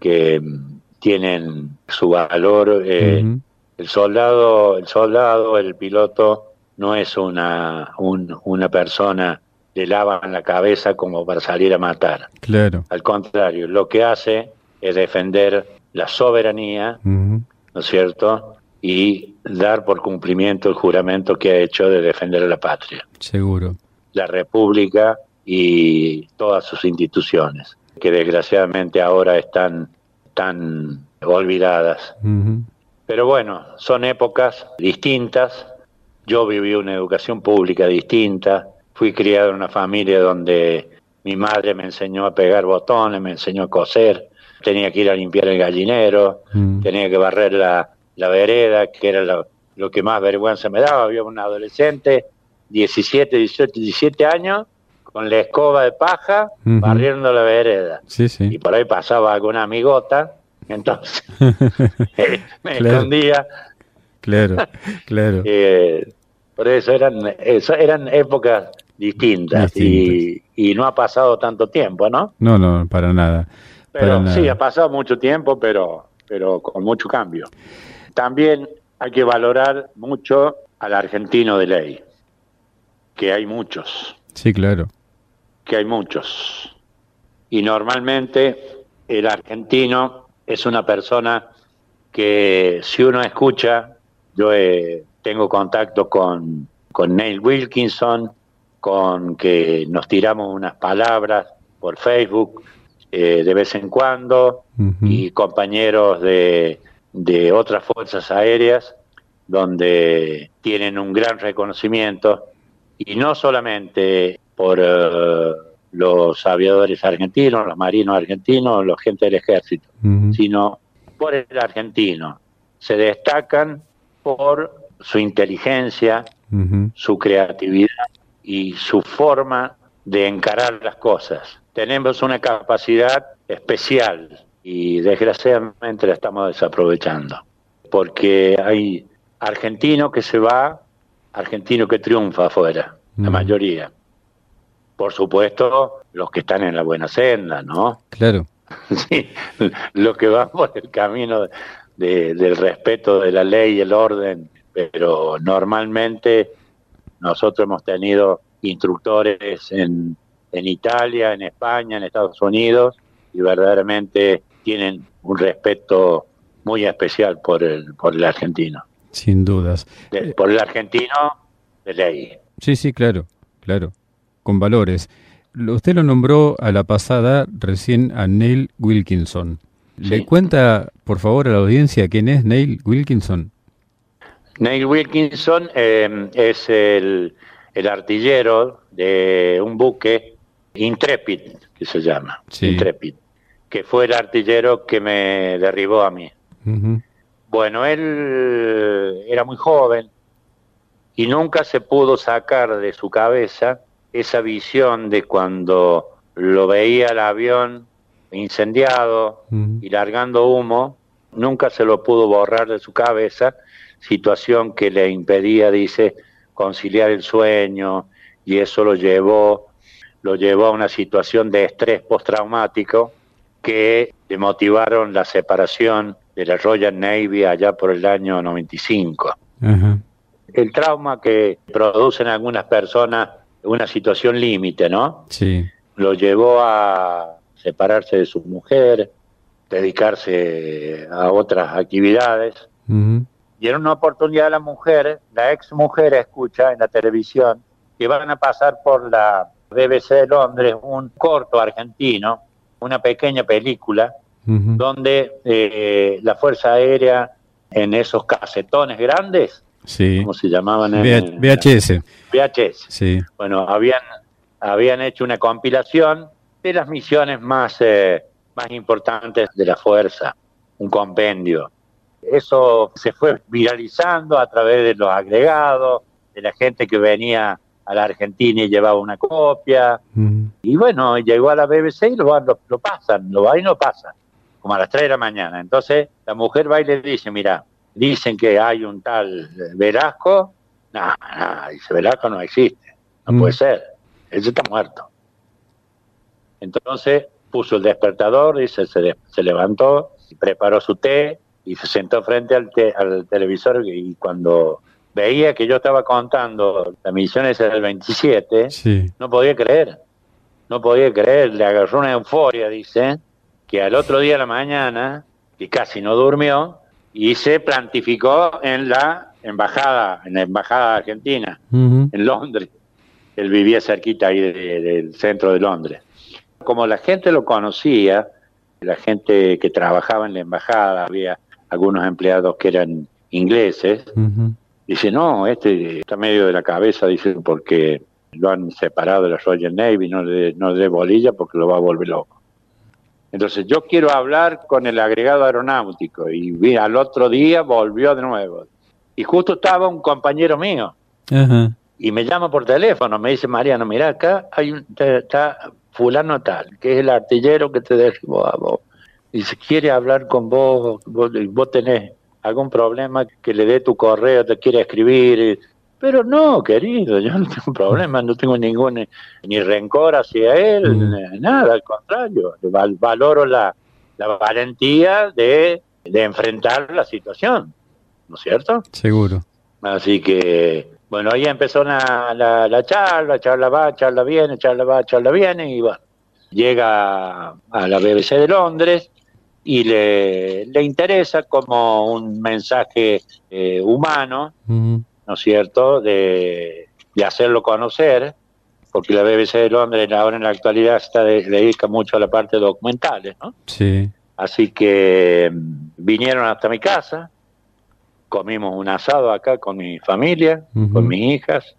que mm, tienen su valor. Eh, el soldado, el soldado, el piloto no es una una persona le lavan la cabeza como para salir a matar. Claro. Al contrario, lo que hace es defender la soberanía, ¿no es cierto? Y dar por cumplimiento el juramento que ha hecho de defender a la patria. Seguro. La República y todas sus instituciones, que desgraciadamente ahora están tan olvidadas. Pero bueno, son épocas distintas. Yo viví una educación pública distinta. Fui criado en una familia donde mi madre me enseñó a pegar botones, me enseñó a coser. Tenía que ir a limpiar el gallinero, tenía que barrer la, vereda, que era lo, lo, que más vergüenza me daba. Había un adolescente, 17, 18, 17 años, con la escoba de paja, barriendo la vereda. Y por ahí pasaba alguna amigota, entonces me escondía. Claro, claro. Eh, por eso eran, eso eran épocas distintas, Y, no ha pasado tanto tiempo, ¿no? No, no, para nada. Pero sí, ha pasado mucho tiempo, pero, pero con mucho cambio. También hay que valorar mucho al argentino de ley, que hay muchos. Sí, claro que hay muchos. Y normalmente el argentino es una persona que si uno escucha, yo eh, tengo contacto con, con Neil Wilkinson, con que nos tiramos unas palabras por Facebook eh, de vez en cuando, y compañeros de, de otras fuerzas aéreas, donde tienen un gran reconocimiento, y no solamente por eh, los aviadores argentinos, los marinos argentinos, los gente del ejército, sino por el argentino. Se destacan por su inteligencia, su creatividad y su forma de encarar las cosas. Tenemos una capacidad especial y desgraciadamente la estamos desaprovechando, porque hay argentino que se va, argentino que triunfa afuera, la mayoría por supuesto, los que están en la buena senda, ¿no? Claro. Sí, los que van por el camino del respeto de la ley y el orden, pero normalmente nosotros hemos tenido instructores en, en Italia, en España, en Estados Unidos, y verdaderamente tienen un respeto muy especial por el, por el argentino. Sin dudas. por el argentino de ley. Sí, sí, claro, claro con valores. Usted lo nombró a la pasada recién a Neil Wilkinson. ¿Le cuenta, por favor, a la audiencia quién es Neil Wilkinson? Neil Wilkinson eh, es el, artillero de un buque Intrepid, que se llama, Intrepid, que fue el artillero que me derribó a mí. Bueno, él era muy joven y nunca se pudo sacar de su cabeza esa visión de cuando lo veía el avión incendiado y largando humo, nunca se lo pudo borrar de su cabeza, situación que le impedía, dice, conciliar el sueño y eso lo llevó lo llevó a una situación de estrés postraumático que le motivaron la separación de la Royal Navy allá por el año 95. El trauma que producen algunas personas una situación límite, ¿no? Sí. Lo llevó a separarse de su mujer, dedicarse a otras actividades. Y en una oportunidad la mujer, la ex mujer escucha en la televisión que van a pasar por la BBC de Londres un corto argentino, una pequeña película, donde eh, la Fuerza Aérea en esos casetones grandes sí. ¿cómo se llamaban? VHS. VHS. Sí. Bueno, habían, habían hecho una compilación de las misiones más, eh, más importantes de la fuerza, un compendio. Eso se fue viralizando a través de los agregados, de la gente que venía a la Argentina y llevaba una copia. Y bueno, llegó a la BBC y lo, lo, pasan, lo va y no pasa, como a las 3 de la mañana. Entonces la mujer va y le dice, mira, dicen que hay un tal Velasco, no, no, dice Velasco no existe, no mm. puede ser, él está muerto. Entonces puso el despertador, dice, se, se levantó, preparó su té y se sentó frente al, al televisor y cuando veía que yo estaba contando la misión esa del 27, no podía creer, no podía creer, le agarró una euforia, dice, que al otro día de la mañana, y casi no durmió, y se plantificó en la embajada, en la embajada argentina, en Londres. Él vivía cerquita ahí del centro de Londres. Como la gente lo conocía, la gente que trabajaba en la embajada, había algunos empleados que eran ingleses, dice, no, este está medio de la cabeza, dice, porque lo han separado de la Royal Navy, no le, no le dé bolilla porque lo va a volver loco. Entonces yo quiero hablar con el agregado aeronáutico y al otro día volvió de nuevo. Y justo estaba un compañero mío y me llama por teléfono, me dice, Mariano, mira acá hay un, está fulano tal, que es el artillero que te derribó a vos. Y si quiere hablar con vos, vos, vos tenés algún problema que le dé tu correo, te quiere escribir. Pero no, querido, yo no tengo problema, no tengo ningún ni rencor hacia él, mm. nada, al contrario, valoro la, valentía de, enfrentar la situación, ¿no es cierto? Seguro. Así que, bueno, ahí empezó la, la, charla, charla va, charla viene, charla va, charla viene, y bueno, llega a la BBC de Londres y le, le interesa como un mensaje eh, humano, ¿no es cierto?, de, hacerlo conocer, porque la BBC de Londres ahora en la actualidad está dedica mucho a la parte documentales, ¿no? Sí. Así que mm, vinieron hasta mi casa, comimos un asado acá con mi familia, con mis hijas,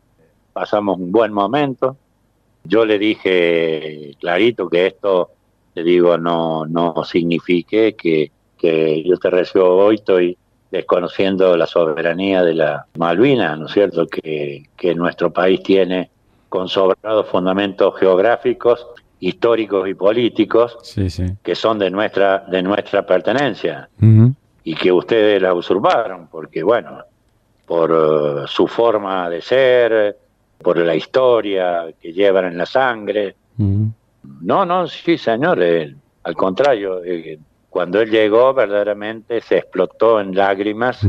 pasamos un buen momento. Yo le dije clarito que esto, te digo, no, no signifique que, que yo te recibo hoy, estoy desconociendo la soberanía de la Malvina, ¿no es cierto?, que, nuestro país tiene con sobrados fundamentos geográficos, históricos y políticos que son de nuestra, de nuestra pertenencia y que ustedes la usurparon, porque bueno, por uh, su forma de ser, por la historia que llevan en la sangre. No, no, sí, señor, al contrario, eh, cuando él llegó verdaderamente se explotó en lágrimas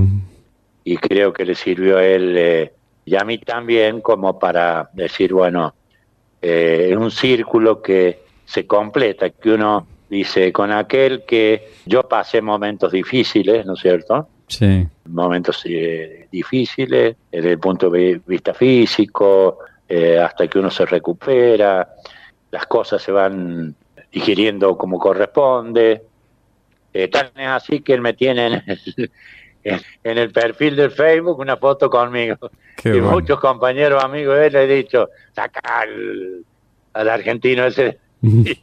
y creo que le sirvió a él eh, y a mí también como para decir, bueno, eh, un círculo que se completa, que uno dice, con aquel que yo pasé momentos difíciles, ¿no es cierto? Sí. Momentos eh, difíciles desde el punto de vista físico, hasta que uno se recupera, las cosas se van digiriendo como corresponde, eh, tan es así que él me tiene en el, en el perfil del Facebook una foto conmigo. y muchos compañeros, amigos de él, le he dicho, saca al, argentino ese.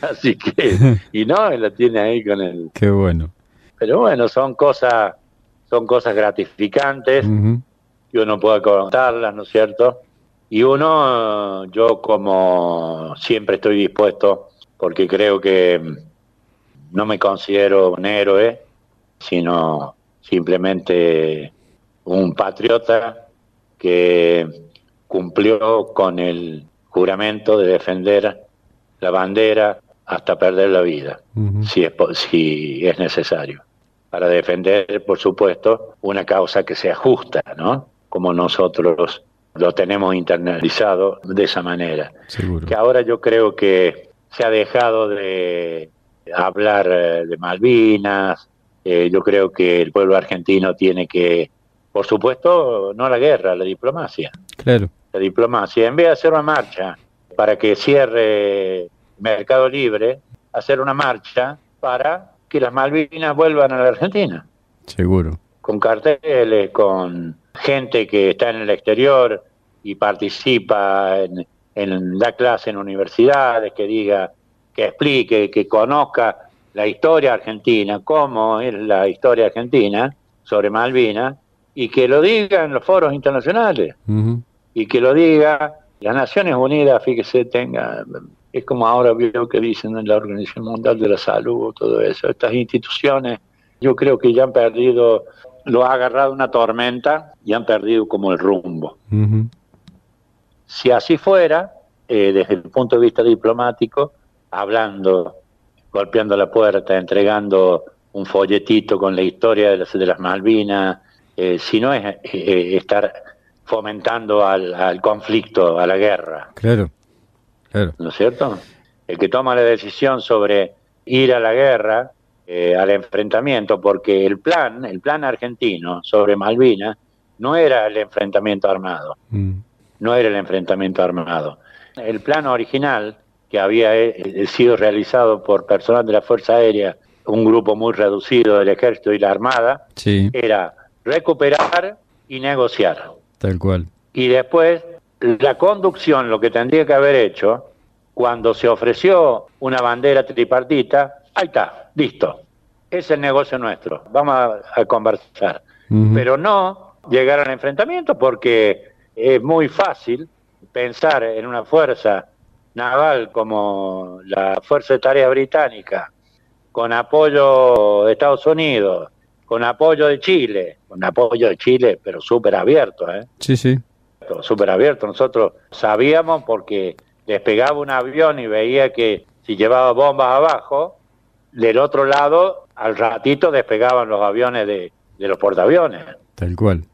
así que, y no, él lo tiene ahí con él. Qué bueno. Pero bueno, son cosas, son cosas gratificantes que uno puede contarlas, ¿no es cierto? Y uno, yo como siempre estoy dispuesto, porque creo que no me considero un héroe, sino simplemente un patriota que cumplió con el juramento de defender la bandera hasta perder la vida, si, es, si es necesario, para defender, por supuesto, una causa que sea justa, ¿no? Como nosotros lo tenemos internalizado de esa manera. Que ahora yo creo que se ha dejado de hablar eh, de Malvinas. Eh, yo creo que el pueblo argentino tiene que, por supuesto, no la guerra, la diplomacia. Claro. La diplomacia. En vez de hacer una marcha para que cierre Mercado Libre, hacer una marcha para que las Malvinas vuelvan a la Argentina. Seguro. Con carteles, con gente que está en el exterior y participa en, en la clase en universidades, que diga que explique, que conozca la historia argentina, cómo es la historia argentina sobre Malvinas, y que lo diga en los foros internacionales, y que lo diga las Naciones Unidas, fíjese, tenga, es como ahora veo que dicen en la Organización Mundial de la Salud, todo eso, estas instituciones, yo creo que ya han perdido, lo ha agarrado una tormenta y han perdido como el rumbo. Si así fuera, eh, desde el punto de vista diplomático, hablando, golpeando la puerta, entregando un folletito con la historia de las, de las Malvinas, eh, si no es eh, estar fomentando al, conflicto, a la guerra. Claro, claro. ¿No es cierto? El que toma la decisión sobre ir a la guerra, al enfrentamiento, porque el plan, el plan argentino sobre Malvinas, no era el enfrentamiento armado. Mm. No era el enfrentamiento armado. El plan original, que había sido realizado por personal de la Fuerza Aérea un grupo muy reducido del ejército y la armada, era recuperar y negociar. Tal cual. Y después, la conducción, lo que tendría que haber hecho, cuando se ofreció una bandera tripartita, ahí está, listo. Es el negocio nuestro, vamos a, conversar. Pero no llegar al enfrentamiento porque es muy fácil pensar en una fuerza naval como la Fuerza de Tarea Británica, con apoyo de Estados Unidos, con apoyo de Chile, con apoyo de Chile, pero súper abierto, ¿eh? Sí, sí. Súper abierto. Nosotros sabíamos porque despegaba un avión y veía que si llevaba bombas abajo, del otro lado, al ratito despegaban los aviones de, los portaaviones. Tal cual.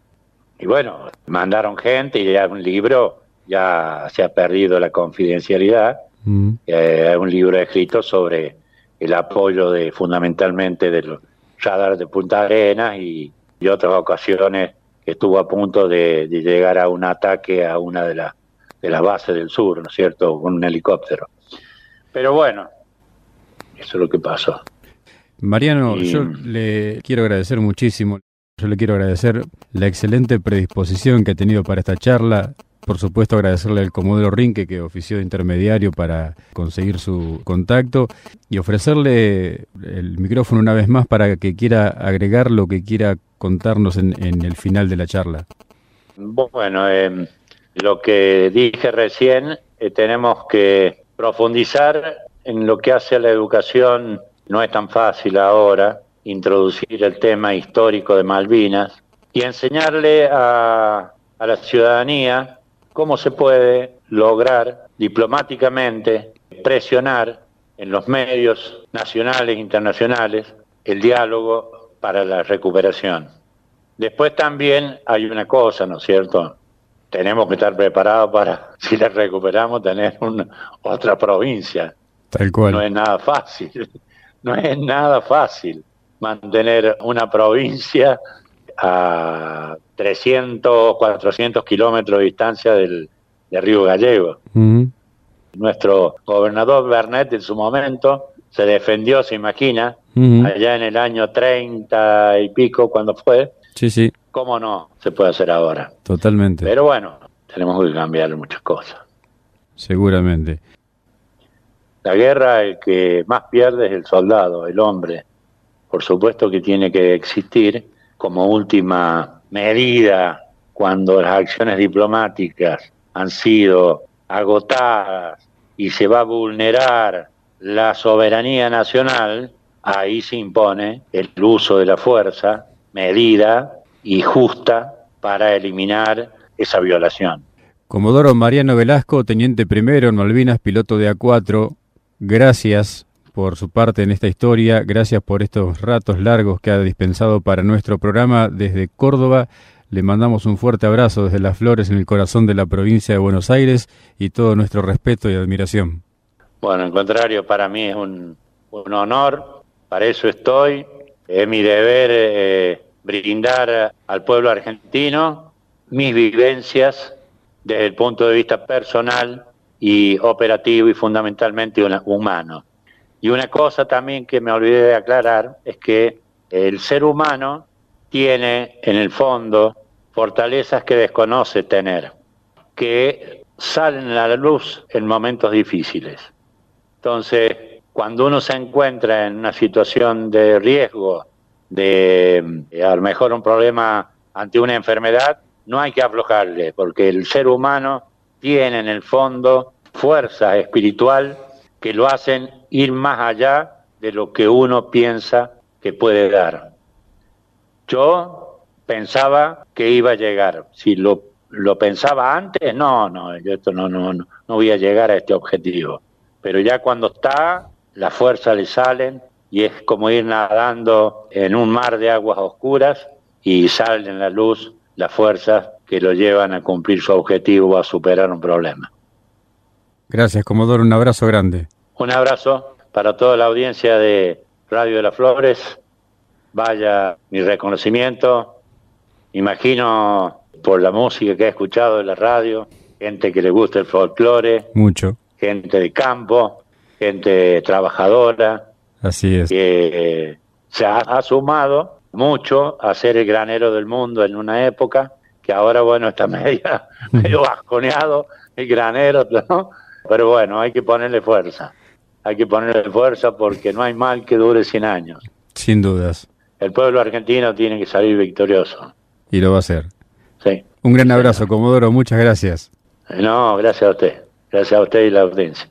Y bueno, mandaron gente y ya un libro, ya se ha perdido la confidencialidad. Mm. Eh, un libro escrito sobre el apoyo de fundamentalmente de los radares de Punta Arenas y, otras ocasiones que estuvo a punto de, llegar a un ataque a una de, las de las bases del sur, ¿no es cierto?, con un helicóptero. Pero bueno, eso es lo que pasó. Mariano, yo le quiero agradecer muchísimo. Yo le quiero agradecer la excelente predisposición que ha tenido para esta charla, por supuesto, agradecerle al Comodoro Rinque que ofició de intermediario para conseguir su contacto y ofrecerle el micrófono una vez más para que quiera agregar lo que quiera contarnos en, el final de la charla. Bueno, em, lo que dije recién, eh, tenemos que profundizar en lo que hace a la educación. No es tan fácil ahora introducir el tema histórico de Malvinas y enseñarle a, a la ciudadanía cómo se puede lograr diplomáticamente presionar en los medios nacionales e internacionales el diálogo para la recuperación. Después también hay una cosa, ¿no es cierto? Tenemos que estar preparados para, si la recuperamos, tener una, otra provincia. Tal cual. No es nada fácil, no es nada fácil mantener una provincia a 300, 400 kilómetros de distancia del, Río Gallego. Nuestro gobernador Bernet en su momento se defendió, se imagina, allá en el año 30 y pico, cuando fue. Sí, sí. ¿Cómo no se puede hacer ahora? Totalmente. Pero bueno, tenemos que cambiar muchas cosas. Seguramente. La guerra, el que más pierde es el soldado, el hombre. Por supuesto que tiene que existir como última medida cuando las acciones diplomáticas han sido agotadas y se va a vulnerar la soberanía nacional, ahí se impone el uso de la fuerza medida y justa para eliminar esa violación. Comodoro Mariano Velasco, teniente primero en Malvinas, piloto de A4, gracias por su parte en esta historia, gracias por estos ratos largos que ha dispensado para nuestro programa desde Córdoba. Le mandamos un fuerte abrazo desde las flores en el corazón de la provincia de Buenos Aires y todo nuestro respeto y admiración. Bueno, al contrario, para mí es un, honor, para eso estoy, es mi deber eh, brindar al pueblo argentino mis vivencias desde el punto de vista personal y operativo y fundamentalmente humano. Y una cosa también que me olvidé de aclarar es que el ser humano tiene en el fondo fortalezas que desconoce tener, que salen a la luz en momentos difíciles. Entonces, cuando uno se encuentra en una situación de riesgo, de a lo mejor un problema ante una enfermedad, no hay que aflojarle, porque el ser humano tiene en el fondo fuerza espiritual que lo hacen ir más allá de lo que uno piensa que puede dar. Yo pensaba que iba a llegar. Si lo, lo pensaba antes, no, no, yo esto no, no, no, no voy a llegar a este objetivo. Pero ya cuando está, las fuerzas le salen y es como ir nadando en un mar de aguas oscuras y salen a la luz las fuerzas que lo llevan a cumplir su objetivo a superar un problema. Gracias, Comodoro. Un abrazo grande. Un abrazo para toda la audiencia de Radio de las Flores. Vaya mi reconocimiento. Imagino por la música que he escuchado en la radio, gente que le gusta el folclore. Mucho. Gente de campo, gente trabajadora. Así es. Que eh, se ha, sumado mucho a ser el granero del mundo en una época que ahora, bueno, está media, medio basconeado el granero, ¿no? Pero bueno, hay que ponerle fuerza. Hay que ponerle fuerza porque no hay mal que dure 100 años. Sin dudas. El pueblo argentino tiene que salir victorioso. Y lo va a hacer. Sí. Un gran abrazo, Comodoro. Muchas gracias. No, gracias a usted. Gracias a usted y la audiencia.